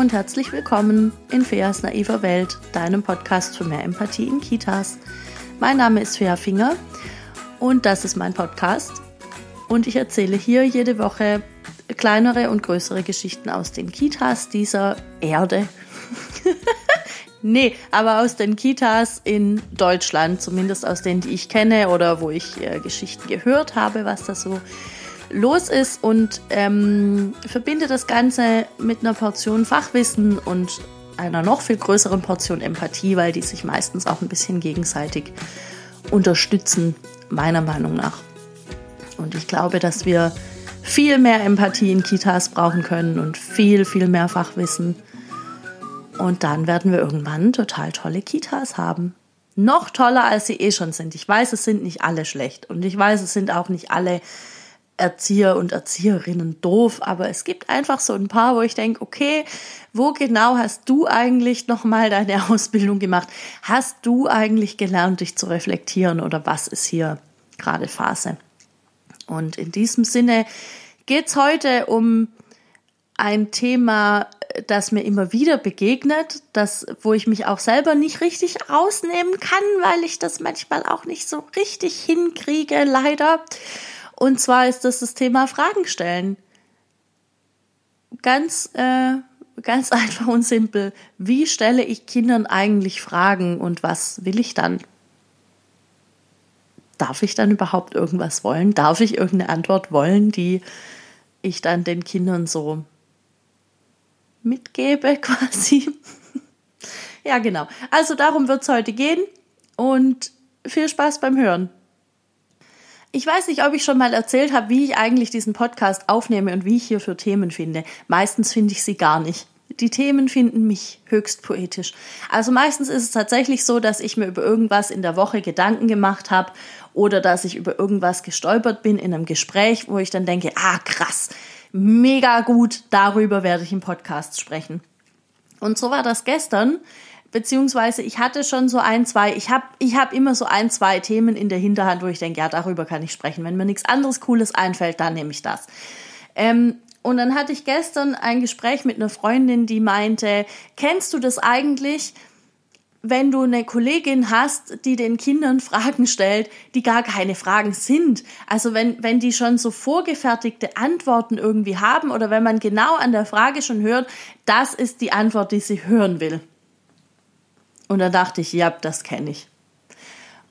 und herzlich willkommen in Feas naiver Welt, deinem Podcast für mehr Empathie in Kitas. Mein Name ist Fea Finger und das ist mein Podcast. Und ich erzähle hier jede Woche kleinere und größere Geschichten aus den Kitas dieser Erde. nee, aber aus den Kitas in Deutschland, zumindest aus denen, die ich kenne oder wo ich äh, Geschichten gehört habe, was da so los ist und ähm, verbinde das Ganze mit einer Portion Fachwissen und einer noch viel größeren Portion Empathie, weil die sich meistens auch ein bisschen gegenseitig unterstützen, meiner Meinung nach. Und ich glaube, dass wir viel mehr Empathie in Kitas brauchen können und viel, viel mehr Fachwissen. Und dann werden wir irgendwann total tolle Kitas haben. Noch toller, als sie eh schon sind. Ich weiß, es sind nicht alle schlecht und ich weiß, es sind auch nicht alle Erzieher und Erzieherinnen doof, aber es gibt einfach so ein paar, wo ich denke, okay, wo genau hast du eigentlich nochmal deine Ausbildung gemacht? Hast du eigentlich gelernt, dich zu reflektieren oder was ist hier gerade Phase? Und in diesem Sinne geht es heute um ein Thema, das mir immer wieder begegnet, das, wo ich mich auch selber nicht richtig rausnehmen kann, weil ich das manchmal auch nicht so richtig hinkriege, leider. Und zwar ist das das Thema Fragen stellen. Ganz, äh, ganz einfach und simpel. Wie stelle ich Kindern eigentlich Fragen und was will ich dann? Darf ich dann überhaupt irgendwas wollen? Darf ich irgendeine Antwort wollen, die ich dann den Kindern so mitgebe quasi? ja, genau. Also darum wird es heute gehen und viel Spaß beim Hören. Ich weiß nicht, ob ich schon mal erzählt habe, wie ich eigentlich diesen Podcast aufnehme und wie ich hier für Themen finde. Meistens finde ich sie gar nicht. Die Themen finden mich höchst poetisch. Also meistens ist es tatsächlich so, dass ich mir über irgendwas in der Woche Gedanken gemacht habe oder dass ich über irgendwas gestolpert bin in einem Gespräch, wo ich dann denke, ah krass, mega gut, darüber werde ich im Podcast sprechen. Und so war das gestern beziehungsweise ich hatte schon so ein, zwei, ich habe ich hab immer so ein, zwei Themen in der Hinterhand, wo ich denke, ja, darüber kann ich sprechen. Wenn mir nichts anderes Cooles einfällt, dann nehme ich das. Ähm, und dann hatte ich gestern ein Gespräch mit einer Freundin, die meinte, kennst du das eigentlich, wenn du eine Kollegin hast, die den Kindern Fragen stellt, die gar keine Fragen sind. Also wenn, wenn die schon so vorgefertigte Antworten irgendwie haben oder wenn man genau an der Frage schon hört, das ist die Antwort, die sie hören will. Und dann dachte ich, ja, das kenne ich.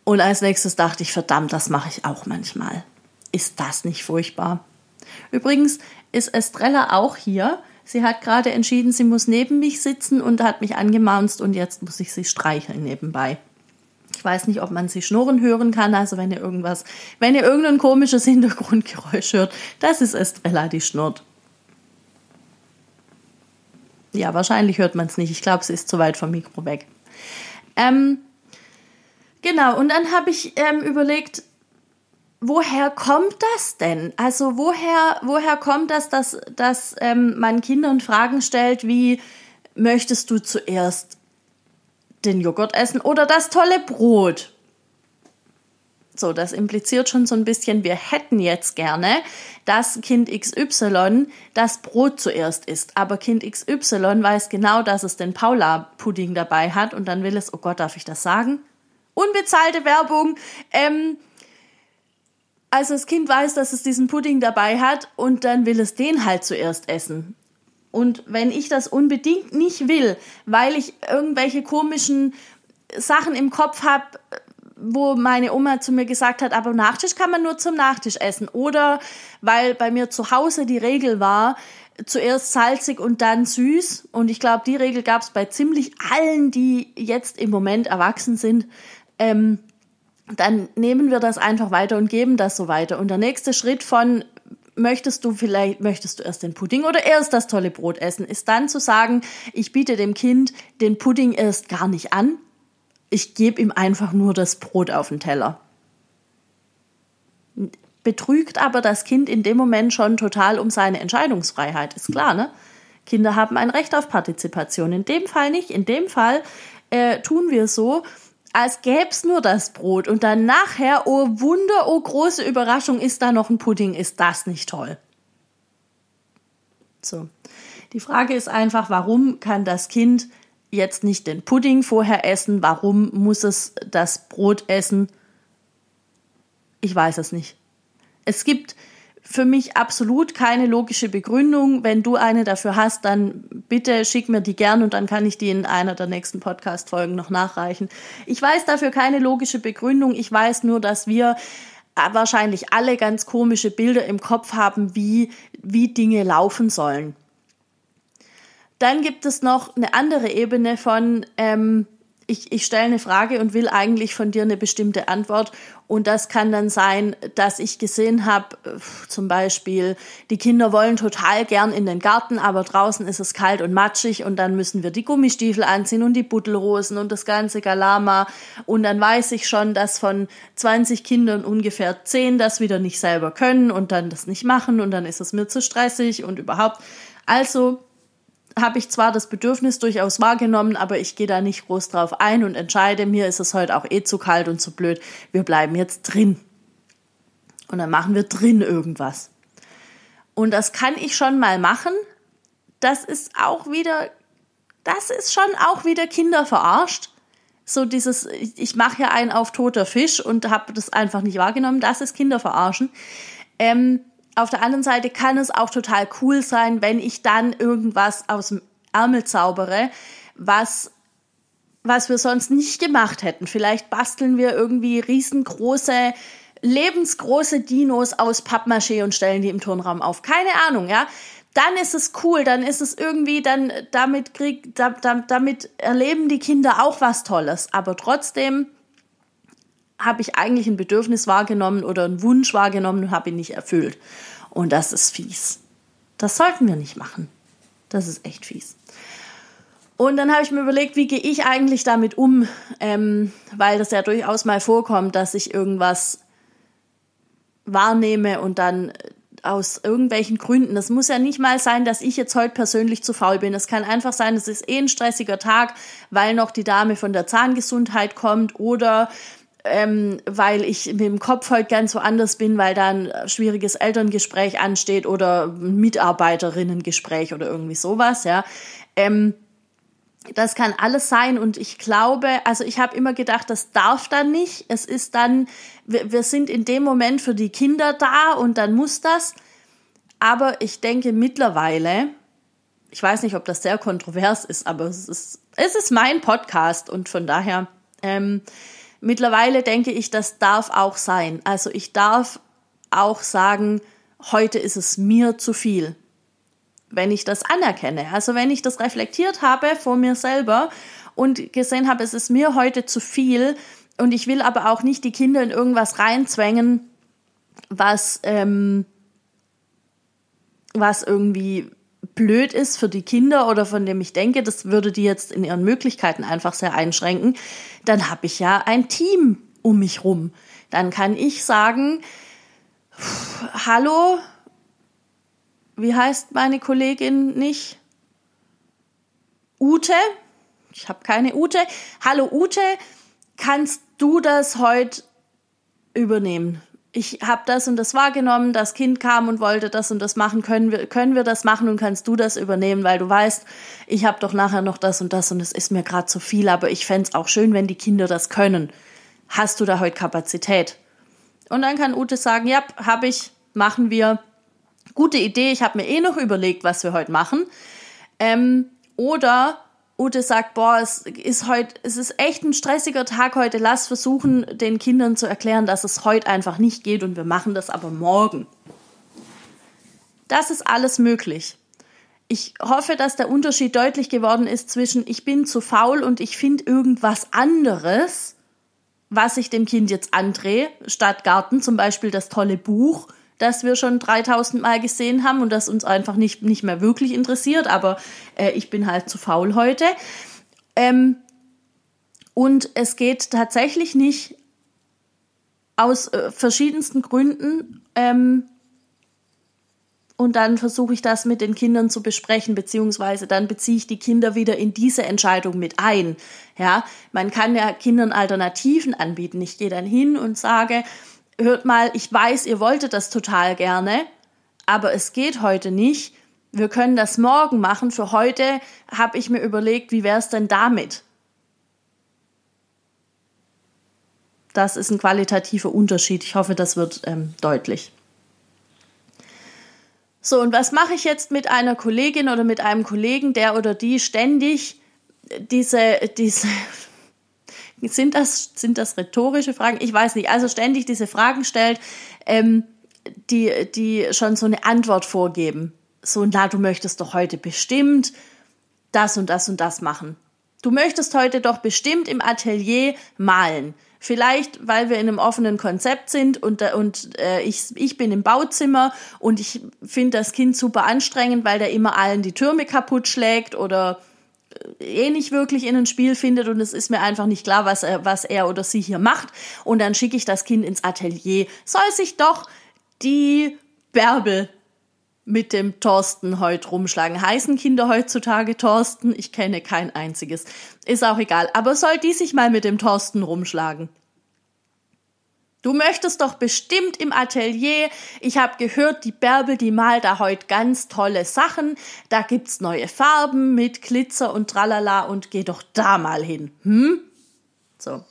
Und als nächstes dachte ich, verdammt, das mache ich auch manchmal. Ist das nicht furchtbar? Übrigens ist Estrella auch hier. Sie hat gerade entschieden, sie muss neben mich sitzen und hat mich angemaunzt und jetzt muss ich sie streicheln nebenbei. Ich weiß nicht, ob man sie schnurren hören kann, also wenn ihr irgendwas, wenn ihr irgendein komisches Hintergrundgeräusch hört, das ist Estrella, die schnurrt. Ja, wahrscheinlich hört man es nicht. Ich glaube, sie ist zu weit vom Mikro weg. Ähm, genau, und dann habe ich ähm, überlegt, woher kommt das denn? Also woher, woher kommt das, dass, dass ähm, man Kindern Fragen stellt wie, möchtest du zuerst den Joghurt essen oder das tolle Brot? So, das impliziert schon so ein bisschen, wir hätten jetzt gerne, dass Kind XY das Brot zuerst isst. Aber Kind XY weiß genau, dass es den Paula-Pudding dabei hat und dann will es, oh Gott, darf ich das sagen? Unbezahlte Werbung. Ähm, also das Kind weiß, dass es diesen Pudding dabei hat und dann will es den halt zuerst essen. Und wenn ich das unbedingt nicht will, weil ich irgendwelche komischen Sachen im Kopf habe, wo meine Oma zu mir gesagt hat, aber Nachtisch kann man nur zum Nachtisch essen. Oder weil bei mir zu Hause die Regel war, zuerst salzig und dann süß. Und ich glaube, die Regel gab es bei ziemlich allen, die jetzt im Moment erwachsen sind. Ähm, dann nehmen wir das einfach weiter und geben das so weiter. Und der nächste Schritt von möchtest du vielleicht, möchtest du erst den Pudding oder erst das tolle Brot essen, ist dann zu sagen, ich biete dem Kind den Pudding erst gar nicht an, ich gebe ihm einfach nur das Brot auf den Teller. Betrügt aber das Kind in dem Moment schon total um seine Entscheidungsfreiheit, ist klar, ne? Kinder haben ein Recht auf Partizipation. In dem Fall nicht. In dem Fall äh, tun wir so, als gäbe es nur das Brot und dann nachher, oh Wunder, oh große Überraschung, ist da noch ein Pudding, ist das nicht toll? So. Die Frage ist einfach, warum kann das Kind jetzt nicht den Pudding vorher essen? Warum muss es das Brot essen? Ich weiß es nicht. Es gibt für mich absolut keine logische Begründung. Wenn du eine dafür hast, dann bitte schick mir die gern und dann kann ich die in einer der nächsten Podcast-Folgen noch nachreichen. Ich weiß dafür keine logische Begründung. Ich weiß nur, dass wir wahrscheinlich alle ganz komische Bilder im Kopf haben, wie, wie Dinge laufen sollen. Dann gibt es noch eine andere Ebene von, ähm, ich, ich stelle eine Frage und will eigentlich von dir eine bestimmte Antwort. Und das kann dann sein, dass ich gesehen habe, zum Beispiel, die Kinder wollen total gern in den Garten, aber draußen ist es kalt und matschig und dann müssen wir die Gummistiefel anziehen und die Buttelrosen und das ganze Galama. Und dann weiß ich schon, dass von 20 Kindern ungefähr 10 das wieder nicht selber können und dann das nicht machen und dann ist es mir zu stressig und überhaupt. Also habe ich zwar das Bedürfnis durchaus wahrgenommen, aber ich gehe da nicht groß drauf ein und entscheide, mir ist es heute auch eh zu kalt und zu blöd, wir bleiben jetzt drin. Und dann machen wir drin irgendwas. Und das kann ich schon mal machen. Das ist auch wieder, das ist schon auch wieder Kinder verarscht. So dieses, ich mache ja einen auf toter Fisch und habe das einfach nicht wahrgenommen. Das ist Kinder verarschen. Ähm, auf der anderen Seite kann es auch total cool sein, wenn ich dann irgendwas aus dem Ärmel zaubere, was was wir sonst nicht gemacht hätten. Vielleicht basteln wir irgendwie riesengroße, lebensgroße Dinos aus Pappmaché und stellen die im Turnraum auf. Keine Ahnung, ja. Dann ist es cool, dann ist es irgendwie, dann damit krieg, da, da, damit erleben die Kinder auch was Tolles. Aber trotzdem habe ich eigentlich ein Bedürfnis wahrgenommen oder einen Wunsch wahrgenommen und habe ihn nicht erfüllt. Und das ist fies. Das sollten wir nicht machen. Das ist echt fies. Und dann habe ich mir überlegt, wie gehe ich eigentlich damit um, ähm, weil das ja durchaus mal vorkommt, dass ich irgendwas wahrnehme und dann aus irgendwelchen Gründen. Das muss ja nicht mal sein, dass ich jetzt heute persönlich zu faul bin. Es kann einfach sein, es ist eh ein stressiger Tag, weil noch die Dame von der Zahngesundheit kommt oder ähm, weil ich mit dem Kopf heute ganz woanders bin, weil da ein schwieriges Elterngespräch ansteht oder ein Mitarbeiterinnengespräch oder irgendwie sowas, ja. Ähm, das kann alles sein und ich glaube, also ich habe immer gedacht, das darf dann nicht. Es ist dann, wir, wir sind in dem Moment für die Kinder da und dann muss das. Aber ich denke mittlerweile, ich weiß nicht, ob das sehr kontrovers ist, aber es ist, es ist mein Podcast und von daher ähm, Mittlerweile denke ich, das darf auch sein. Also ich darf auch sagen, heute ist es mir zu viel. Wenn ich das anerkenne, also wenn ich das reflektiert habe vor mir selber und gesehen habe, es ist mir heute zu viel und ich will aber auch nicht die Kinder in irgendwas reinzwängen, was, ähm, was irgendwie blöd ist für die Kinder oder von dem ich denke, das würde die jetzt in ihren Möglichkeiten einfach sehr einschränken, dann habe ich ja ein Team um mich rum. Dann kann ich sagen, hallo, wie heißt meine Kollegin nicht? Ute? Ich habe keine Ute. Hallo Ute, kannst du das heute übernehmen? Ich habe das und das wahrgenommen, das Kind kam und wollte das und das machen, können wir, können wir das machen und kannst du das übernehmen, weil du weißt, ich habe doch nachher noch das und das und es ist mir gerade zu viel, aber ich fände auch schön, wenn die Kinder das können. Hast du da heute Kapazität? Und dann kann Ute sagen, ja, habe ich, machen wir. Gute Idee, ich habe mir eh noch überlegt, was wir heute machen. Ähm, oder Ute sagt, boah, es ist heute, es ist echt ein stressiger Tag heute. Lass versuchen, den Kindern zu erklären, dass es heute einfach nicht geht und wir machen das aber morgen. Das ist alles möglich. Ich hoffe, dass der Unterschied deutlich geworden ist zwischen ich bin zu faul und ich finde irgendwas anderes, was ich dem Kind jetzt andrehe, statt Garten, zum Beispiel das tolle Buch das wir schon 3000 Mal gesehen haben und das uns einfach nicht, nicht mehr wirklich interessiert, aber äh, ich bin halt zu faul heute. Ähm, und es geht tatsächlich nicht aus äh, verschiedensten Gründen. Ähm, und dann versuche ich das mit den Kindern zu besprechen, beziehungsweise dann beziehe ich die Kinder wieder in diese Entscheidung mit ein. Ja, man kann ja Kindern Alternativen anbieten. Ich gehe dann hin und sage, hört mal, ich weiß, ihr wolltet das total gerne, aber es geht heute nicht. Wir können das morgen machen. Für heute habe ich mir überlegt, wie wäre es denn damit? Das ist ein qualitativer Unterschied. Ich hoffe, das wird ähm, deutlich. So, und was mache ich jetzt mit einer Kollegin oder mit einem Kollegen, der oder die ständig diese, diese, sind das, sind das rhetorische Fragen? Ich weiß nicht. Also ständig diese Fragen stellt, ähm, die, die schon so eine Antwort vorgeben. So, na, du möchtest doch heute bestimmt das und das und das machen. Du möchtest heute doch bestimmt im Atelier malen. Vielleicht, weil wir in einem offenen Konzept sind und, und äh, ich, ich bin im Bauzimmer und ich finde das Kind super anstrengend, weil der immer allen die Türme kaputt schlägt oder eh nicht wirklich in ein Spiel findet und es ist mir einfach nicht klar, was er, was er oder sie hier macht. Und dann schicke ich das Kind ins Atelier. Soll sich doch die Bärbel mit dem Thorsten heute rumschlagen. Heißen Kinder heutzutage Thorsten? Ich kenne kein einziges. Ist auch egal. Aber soll die sich mal mit dem Thorsten rumschlagen? Du möchtest doch bestimmt im Atelier. Ich habe gehört, die Bärbel, die malt da heute ganz tolle Sachen. Da gibt's neue Farben mit Glitzer und tralala und geh doch da mal hin. Hm? So.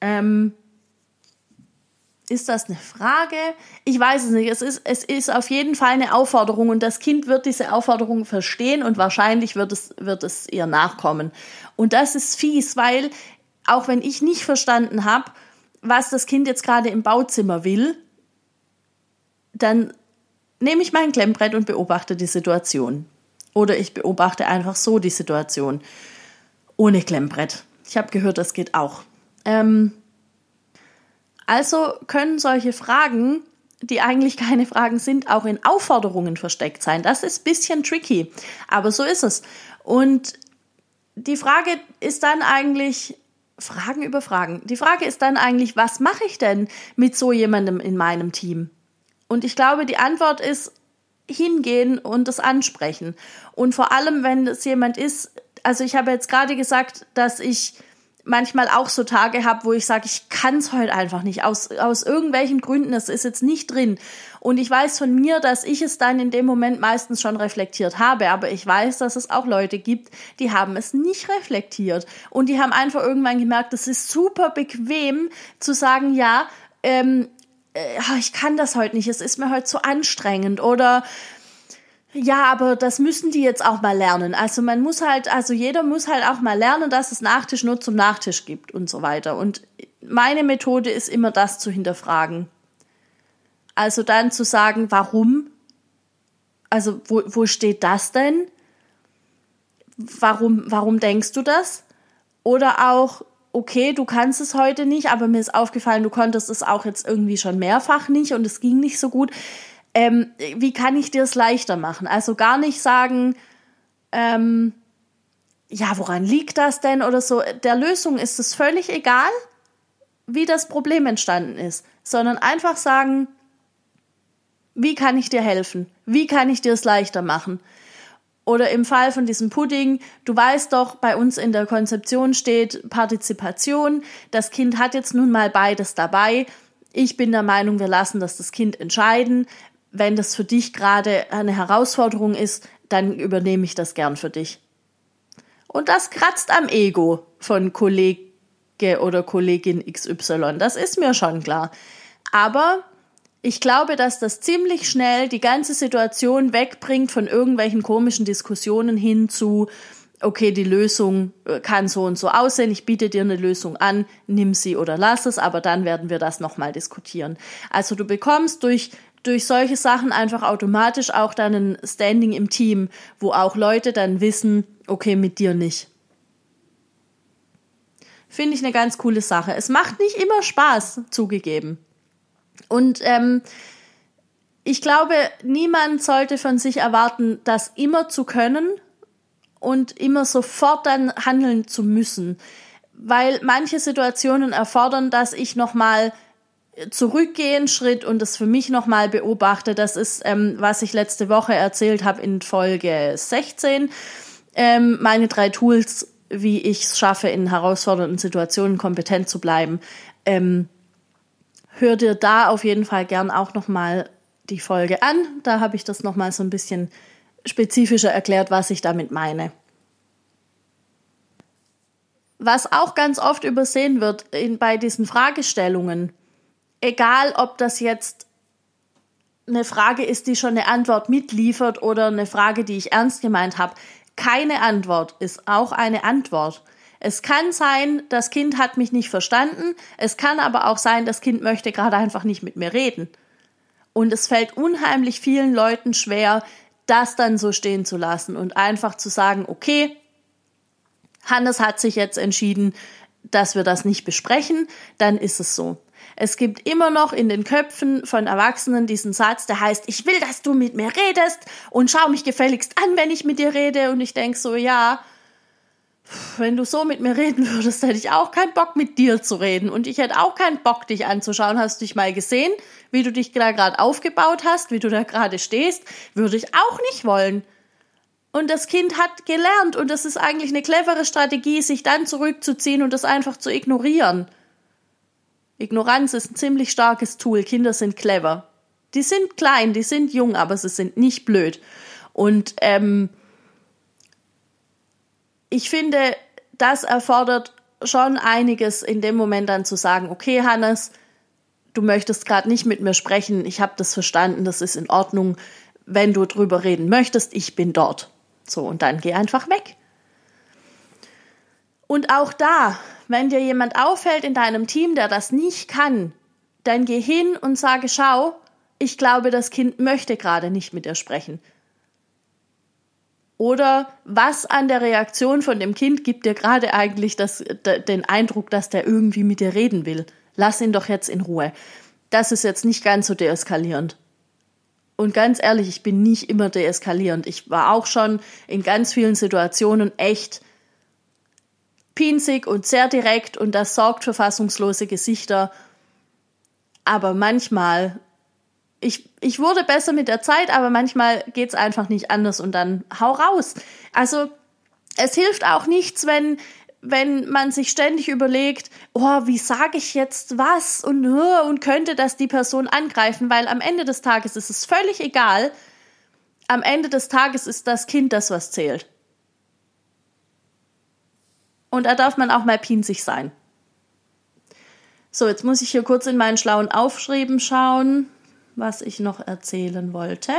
Ähm, ist das eine Frage? Ich weiß es nicht. Es ist, es ist auf jeden Fall eine Aufforderung und das Kind wird diese Aufforderung verstehen und wahrscheinlich wird es, wird es ihr nachkommen. Und das ist fies, weil auch wenn ich nicht verstanden habe, was das Kind jetzt gerade im Bauzimmer will, dann nehme ich mein Klemmbrett und beobachte die Situation. Oder ich beobachte einfach so die Situation. Ohne Klemmbrett. Ich habe gehört, das geht auch. Ähm, also können solche Fragen, die eigentlich keine Fragen sind, auch in Aufforderungen versteckt sein. Das ist ein bisschen tricky, aber so ist es. Und die Frage ist dann eigentlich, Fragen über Fragen. Die Frage ist dann eigentlich, was mache ich denn mit so jemandem in meinem Team? Und ich glaube, die Antwort ist hingehen und das ansprechen. Und vor allem, wenn es jemand ist, also ich habe jetzt gerade gesagt, dass ich manchmal auch so Tage habe, wo ich sage, ich kann es heute einfach nicht, aus, aus irgendwelchen Gründen, es ist jetzt nicht drin. Und ich weiß von mir, dass ich es dann in dem Moment meistens schon reflektiert habe, aber ich weiß, dass es auch Leute gibt, die haben es nicht reflektiert. Und die haben einfach irgendwann gemerkt, es ist super bequem zu sagen, ja, ähm, äh, ich kann das heute nicht, es ist mir heute zu anstrengend oder ja, aber das müssen die jetzt auch mal lernen. Also man muss halt, also jeder muss halt auch mal lernen, dass es Nachtisch nur zum Nachtisch gibt und so weiter. Und meine Methode ist immer das zu hinterfragen. Also dann zu sagen, warum? Also wo, wo steht das denn? Warum, warum denkst du das? Oder auch, okay, du kannst es heute nicht, aber mir ist aufgefallen, du konntest es auch jetzt irgendwie schon mehrfach nicht und es ging nicht so gut ähm, wie kann ich dir es leichter machen? Also gar nicht sagen, ähm, ja, woran liegt das denn oder so. Der Lösung ist es völlig egal, wie das Problem entstanden ist, sondern einfach sagen, wie kann ich dir helfen? Wie kann ich dir es leichter machen? Oder im Fall von diesem Pudding, du weißt doch, bei uns in der Konzeption steht Partizipation. Das Kind hat jetzt nun mal beides dabei. Ich bin der Meinung, wir lassen das das Kind entscheiden wenn das für dich gerade eine Herausforderung ist, dann übernehme ich das gern für dich. Und das kratzt am Ego von Kollege oder Kollegin XY. Das ist mir schon klar. Aber ich glaube, dass das ziemlich schnell die ganze Situation wegbringt von irgendwelchen komischen Diskussionen hin zu, okay, die Lösung äh, kann so und so aussehen, ich biete dir eine Lösung an, nimm sie oder lass es, aber dann werden wir das nochmal diskutieren. Also du bekommst durch durch solche Sachen einfach automatisch auch dann ein Standing im Team, wo auch Leute dann wissen, okay, mit dir nicht. Finde ich eine ganz coole Sache. Es macht nicht immer Spaß, zugegeben. Und ähm, ich glaube, niemand sollte von sich erwarten, das immer zu können und immer sofort dann handeln zu müssen, weil manche Situationen erfordern, dass ich noch mal zurückgehen Schritt und das für mich nochmal beobachte. Das ist, ähm, was ich letzte Woche erzählt habe in Folge 16. Ähm, meine drei Tools, wie ich es schaffe, in herausfordernden Situationen kompetent zu bleiben. Ähm, hör dir da auf jeden Fall gern auch nochmal die Folge an. Da habe ich das nochmal so ein bisschen spezifischer erklärt, was ich damit meine. Was auch ganz oft übersehen wird in, bei diesen Fragestellungen, egal ob das jetzt eine Frage ist, die schon eine Antwort mitliefert oder eine Frage, die ich ernst gemeint habe, keine Antwort ist auch eine Antwort. Es kann sein, das Kind hat mich nicht verstanden, es kann aber auch sein, das Kind möchte gerade einfach nicht mit mir reden. Und es fällt unheimlich vielen Leuten schwer, das dann so stehen zu lassen und einfach zu sagen, okay, Hannes hat sich jetzt entschieden, dass wir das nicht besprechen, dann ist es so. Es gibt immer noch in den Köpfen von Erwachsenen diesen Satz, der heißt, ich will, dass du mit mir redest und schau mich gefälligst an, wenn ich mit dir rede. Und ich denk so, ja, wenn du so mit mir reden würdest, hätte ich auch keinen Bock mit dir zu reden. Und ich hätte auch keinen Bock, dich anzuschauen. Hast du dich mal gesehen, wie du dich da gerade aufgebaut hast, wie du da gerade stehst? Würde ich auch nicht wollen. Und das Kind hat gelernt und das ist eigentlich eine clevere Strategie, sich dann zurückzuziehen und das einfach zu ignorieren. Ignoranz ist ein ziemlich starkes Tool. Kinder sind clever. Die sind klein, die sind jung, aber sie sind nicht blöd. Und ähm, ich finde, das erfordert schon einiges in dem Moment dann zu sagen, okay, Hannes, du möchtest gerade nicht mit mir sprechen, ich habe das verstanden, das ist in Ordnung. Wenn du drüber reden möchtest, ich bin dort. So, und dann geh einfach weg. Und auch da, wenn dir jemand auffällt in deinem Team, der das nicht kann, dann geh hin und sage, schau, ich glaube, das Kind möchte gerade nicht mit dir sprechen. Oder was an der Reaktion von dem Kind gibt dir gerade eigentlich das, den Eindruck, dass der irgendwie mit dir reden will? Lass ihn doch jetzt in Ruhe. Das ist jetzt nicht ganz so deeskalierend. Und ganz ehrlich, ich bin nicht immer deeskalierend. Ich war auch schon in ganz vielen Situationen echt pinzig und sehr direkt und das sorgt für fassungslose Gesichter. Aber manchmal, ich, ich wurde besser mit der Zeit, aber manchmal geht's einfach nicht anders und dann hau raus. Also, es hilft auch nichts, wenn, wenn man sich ständig überlegt, oh, wie sage ich jetzt was und, und könnte das die Person angreifen, weil am Ende des Tages ist es völlig egal. Am Ende des Tages ist das Kind das, was zählt. Und da darf man auch mal pinzig sein. So, jetzt muss ich hier kurz in meinen schlauen Aufschreiben schauen, was ich noch erzählen wollte.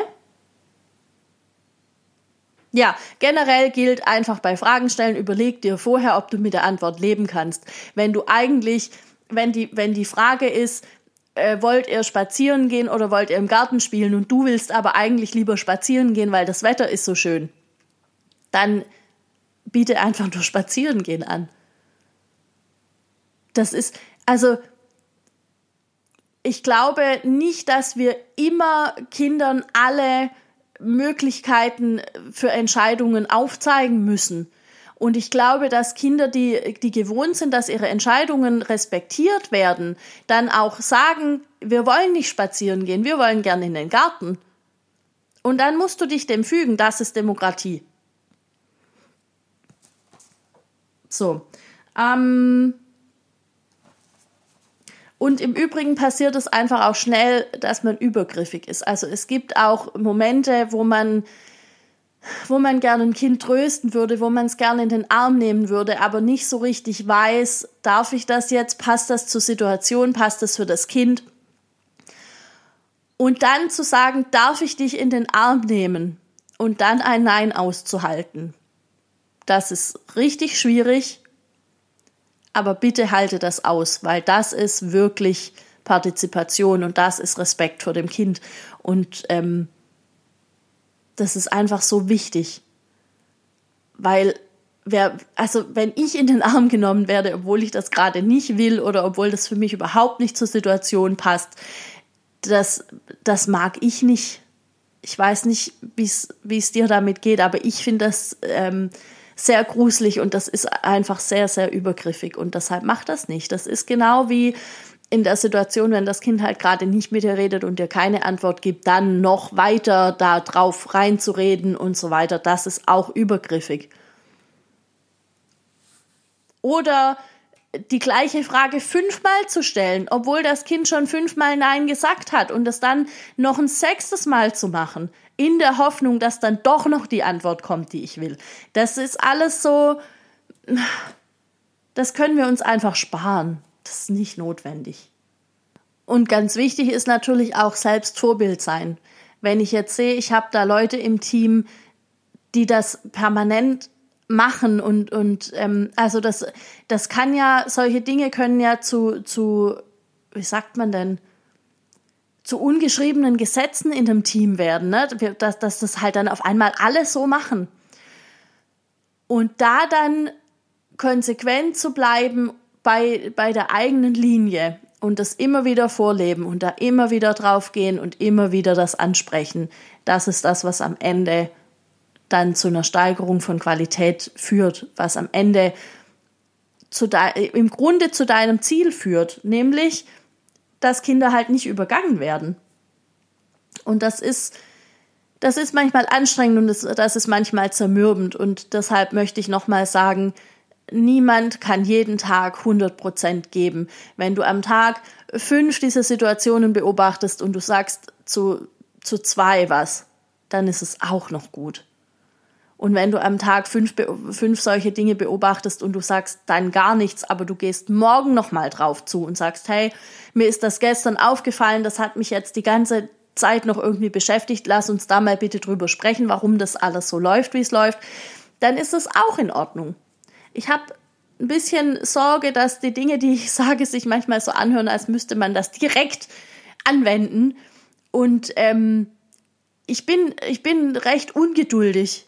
Ja, generell gilt einfach bei Fragen stellen, überleg dir vorher, ob du mit der Antwort leben kannst. Wenn du eigentlich, wenn die, wenn die Frage ist, äh, wollt ihr spazieren gehen oder wollt ihr im Garten spielen und du willst aber eigentlich lieber spazieren gehen, weil das Wetter ist so schön, dann biete einfach nur spazieren gehen an. Das ist, also, ich glaube nicht, dass wir immer Kindern alle Möglichkeiten für Entscheidungen aufzeigen müssen. Und ich glaube, dass Kinder, die, die gewohnt sind, dass ihre Entscheidungen respektiert werden, dann auch sagen, wir wollen nicht spazieren gehen, wir wollen gerne in den Garten. Und dann musst du dich dem fügen, das ist Demokratie. So. Ähm, und im Übrigen passiert es einfach auch schnell, dass man übergriffig ist. Also es gibt auch Momente, wo man, wo man gerne ein Kind trösten würde, wo man es gerne in den Arm nehmen würde, aber nicht so richtig weiß, darf ich das jetzt, passt das zur Situation, passt das für das Kind. Und dann zu sagen, darf ich dich in den Arm nehmen und dann ein Nein auszuhalten. Das ist richtig schwierig aber bitte halte das aus, weil das ist wirklich Partizipation und das ist Respekt vor dem Kind. Und ähm, das ist einfach so wichtig. Weil wer, also wenn ich in den Arm genommen werde, obwohl ich das gerade nicht will oder obwohl das für mich überhaupt nicht zur Situation passt, das, das mag ich nicht. Ich weiß nicht, wie es dir damit geht, aber ich finde das ähm, sehr gruselig und das ist einfach sehr, sehr übergriffig und deshalb macht das nicht. Das ist genau wie in der Situation, wenn das Kind halt gerade nicht mit dir redet und dir keine Antwort gibt, dann noch weiter da drauf reinzureden und so weiter. Das ist auch übergriffig. Oder die gleiche Frage fünfmal zu stellen, obwohl das Kind schon fünfmal Nein gesagt hat und es dann noch ein sechstes Mal zu machen, in der Hoffnung, dass dann doch noch die Antwort kommt, die ich will. Das ist alles so, das können wir uns einfach sparen. Das ist nicht notwendig. Und ganz wichtig ist natürlich auch selbst Vorbild sein. Wenn ich jetzt sehe, ich habe da Leute im Team, die das permanent machen und und ähm, also das das kann ja solche Dinge können ja zu zu wie sagt man denn zu ungeschriebenen Gesetzen in dem Team werden, ne? dass, dass das halt dann auf einmal alle so machen. Und da dann konsequent zu bleiben bei, bei der eigenen Linie und das immer wieder vorleben und da immer wieder draufgehen und immer wieder das ansprechen, das ist das, was am Ende dann zu einer Steigerung von Qualität führt, was am Ende zu im Grunde zu deinem Ziel führt, nämlich dass Kinder halt nicht übergangen werden. Und das ist, das ist manchmal anstrengend und das, das ist manchmal zermürbend. Und deshalb möchte ich nochmal sagen, niemand kann jeden Tag 100 Prozent geben. Wenn du am Tag fünf dieser Situationen beobachtest und du sagst zu, zu zwei was, dann ist es auch noch gut. Und wenn du am Tag fünf, fünf solche Dinge beobachtest und du sagst dann gar nichts, aber du gehst morgen nochmal drauf zu und sagst, hey, mir ist das gestern aufgefallen, das hat mich jetzt die ganze Zeit noch irgendwie beschäftigt, lass uns da mal bitte drüber sprechen, warum das alles so läuft, wie es läuft, dann ist es auch in Ordnung. Ich habe ein bisschen Sorge, dass die Dinge, die ich sage, sich manchmal so anhören, als müsste man das direkt anwenden. Und ähm, ich bin, ich bin recht ungeduldig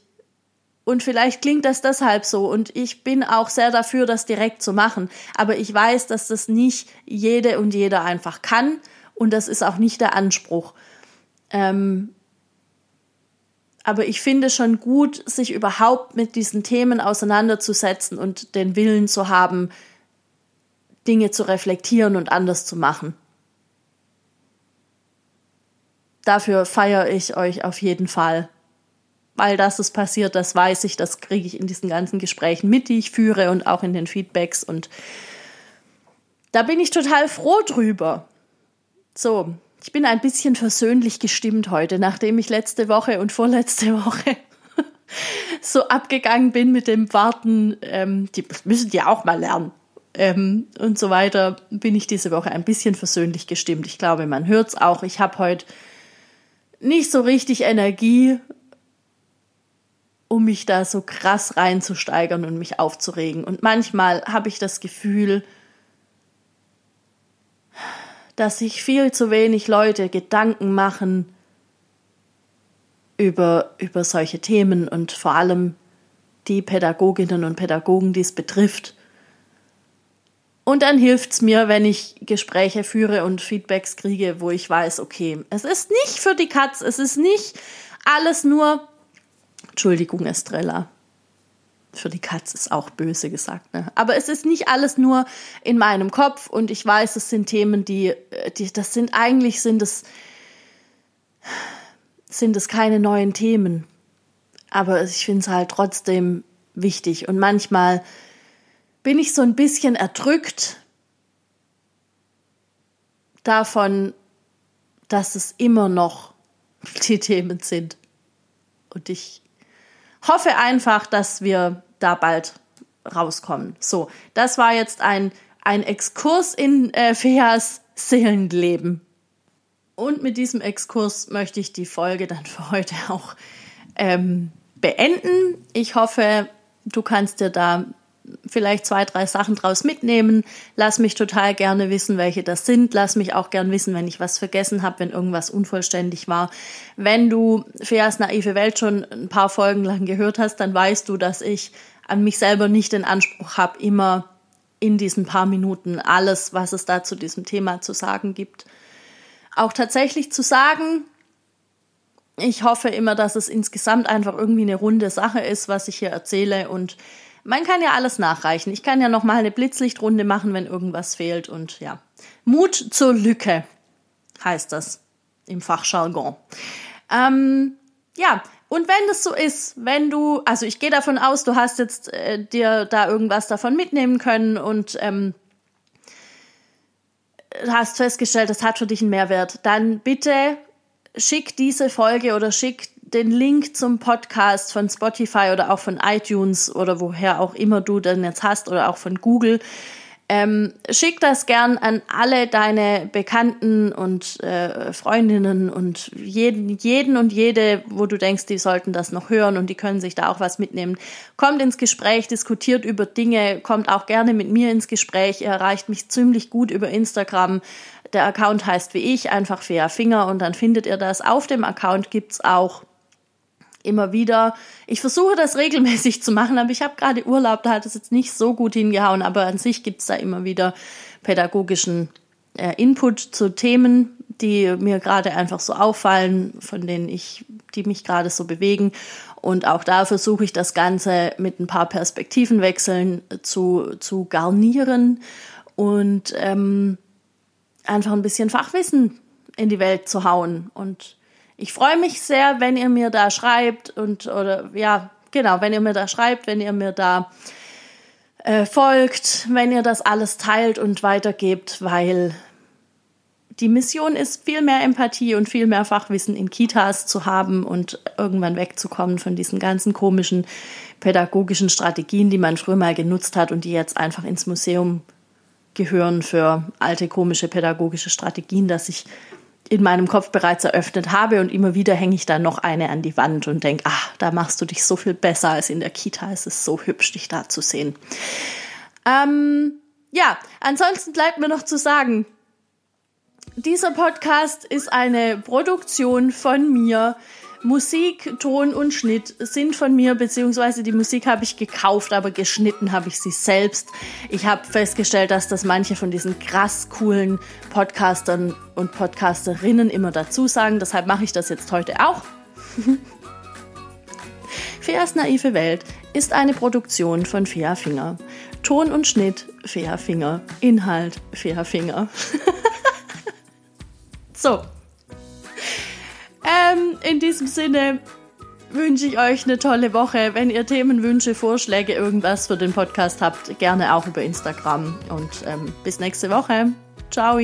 und vielleicht klingt das deshalb so. Und ich bin auch sehr dafür, das direkt zu machen. Aber ich weiß, dass das nicht jede und jeder einfach kann. Und das ist auch nicht der Anspruch. Ähm, aber ich finde schon gut, sich überhaupt mit diesen Themen auseinanderzusetzen und den Willen zu haben, Dinge zu reflektieren und anders zu machen. Dafür feiere ich euch auf jeden Fall weil das ist passiert, das weiß ich, das kriege ich in diesen ganzen Gesprächen mit, die ich führe und auch in den Feedbacks und da bin ich total froh drüber. So, ich bin ein bisschen versöhnlich gestimmt heute, nachdem ich letzte Woche und vorletzte Woche so abgegangen bin mit dem Warten, ähm, die müssen die auch mal lernen. Ähm, und so weiter, bin ich diese Woche ein bisschen versöhnlich gestimmt. Ich glaube, man hört es auch. Ich habe heute nicht so richtig Energie, um mich da so krass reinzusteigern und mich aufzuregen. Und manchmal habe ich das Gefühl, dass sich viel zu wenig Leute Gedanken machen über, über solche Themen und vor allem die Pädagoginnen und Pädagogen, die es betrifft. Und dann hilft es mir, wenn ich Gespräche führe und Feedbacks kriege, wo ich weiß, okay, es ist nicht für die Katz, es ist nicht alles nur Entschuldigung, Estrella. Für die Katze ist auch böse gesagt. Ne? Aber es ist nicht alles nur in meinem Kopf und ich weiß, es sind Themen, die, die das sind eigentlich sind es sind es keine neuen Themen. Aber ich finde es halt trotzdem wichtig. Und manchmal bin ich so ein bisschen erdrückt davon, dass es immer noch die Themen sind. Und ich hoffe einfach, dass wir da bald rauskommen. So, das war jetzt ein, ein Exkurs in äh, Feas Seelenleben. Und mit diesem Exkurs möchte ich die Folge dann für heute auch ähm, beenden. Ich hoffe, du kannst dir da vielleicht zwei, drei Sachen draus mitnehmen. Lass mich total gerne wissen, welche das sind. Lass mich auch gern wissen, wenn ich was vergessen habe, wenn irgendwas unvollständig war. Wenn du Feas naive Welt schon ein paar Folgen lang gehört hast, dann weißt du, dass ich an mich selber nicht den Anspruch habe, immer in diesen paar Minuten alles, was es da zu diesem Thema zu sagen gibt, auch tatsächlich zu sagen. Ich hoffe immer, dass es insgesamt einfach irgendwie eine runde Sache ist, was ich hier erzähle und man kann ja alles nachreichen. Ich kann ja noch mal eine Blitzlichtrunde machen, wenn irgendwas fehlt und ja. Mut zur Lücke heißt das im Fachjargon. Ähm, ja, und wenn das so ist, wenn du, also ich gehe davon aus, du hast jetzt äh, dir da irgendwas davon mitnehmen können und ähm, hast festgestellt, das hat für dich einen Mehrwert, dann bitte schick diese Folge oder schick den Link zum Podcast von Spotify oder auch von iTunes oder woher auch immer du den jetzt hast oder auch von Google ähm, schick das gern an alle deine Bekannten und äh, Freundinnen und jeden, jeden und jede, wo du denkst, die sollten das noch hören und die können sich da auch was mitnehmen. Kommt ins Gespräch, diskutiert über Dinge, kommt auch gerne mit mir ins Gespräch. Ihr erreicht mich ziemlich gut über Instagram. Der Account heißt wie ich, einfach Fair Finger und dann findet ihr das. Auf dem Account gibt's auch immer wieder. Ich versuche das regelmäßig zu machen, aber ich habe gerade Urlaub, da hat es jetzt nicht so gut hingehauen, aber an sich gibt es da immer wieder pädagogischen äh, Input zu Themen, die mir gerade einfach so auffallen, von denen ich, die mich gerade so bewegen. Und auch da versuche ich das Ganze mit ein paar Perspektivenwechseln zu, zu garnieren und ähm, einfach ein bisschen Fachwissen in die Welt zu hauen. Und ich freue mich sehr, wenn ihr mir da schreibt und oder ja, genau, wenn ihr mir da schreibt, wenn ihr mir da äh, folgt, wenn ihr das alles teilt und weitergebt, weil die Mission ist, viel mehr Empathie und viel mehr Fachwissen in Kitas zu haben und irgendwann wegzukommen von diesen ganzen komischen pädagogischen Strategien, die man früher mal genutzt hat und die jetzt einfach ins Museum gehören für alte komische pädagogische Strategien, dass ich in meinem Kopf bereits eröffnet habe und immer wieder hänge ich da noch eine an die Wand und denke, ach, da machst du dich so viel besser als in der Kita. Es ist so hübsch, dich da zu sehen. Ähm, ja, ansonsten bleibt mir noch zu sagen, dieser Podcast ist eine Produktion von mir. Musik, Ton und Schnitt sind von mir, beziehungsweise die Musik habe ich gekauft, aber geschnitten habe ich sie selbst. Ich habe festgestellt, dass das manche von diesen krass coolen Podcastern und Podcasterinnen immer dazu sagen. Deshalb mache ich das jetzt heute auch. Feas naive Welt ist eine Produktion von Fea Finger. Ton und Schnitt Fea Finger. Inhalt Fea Finger. so. Ähm, in diesem Sinne wünsche ich euch eine tolle Woche. Wenn ihr Themenwünsche, Vorschläge, irgendwas für den Podcast habt, gerne auch über Instagram. Und ähm, bis nächste Woche. Ciao.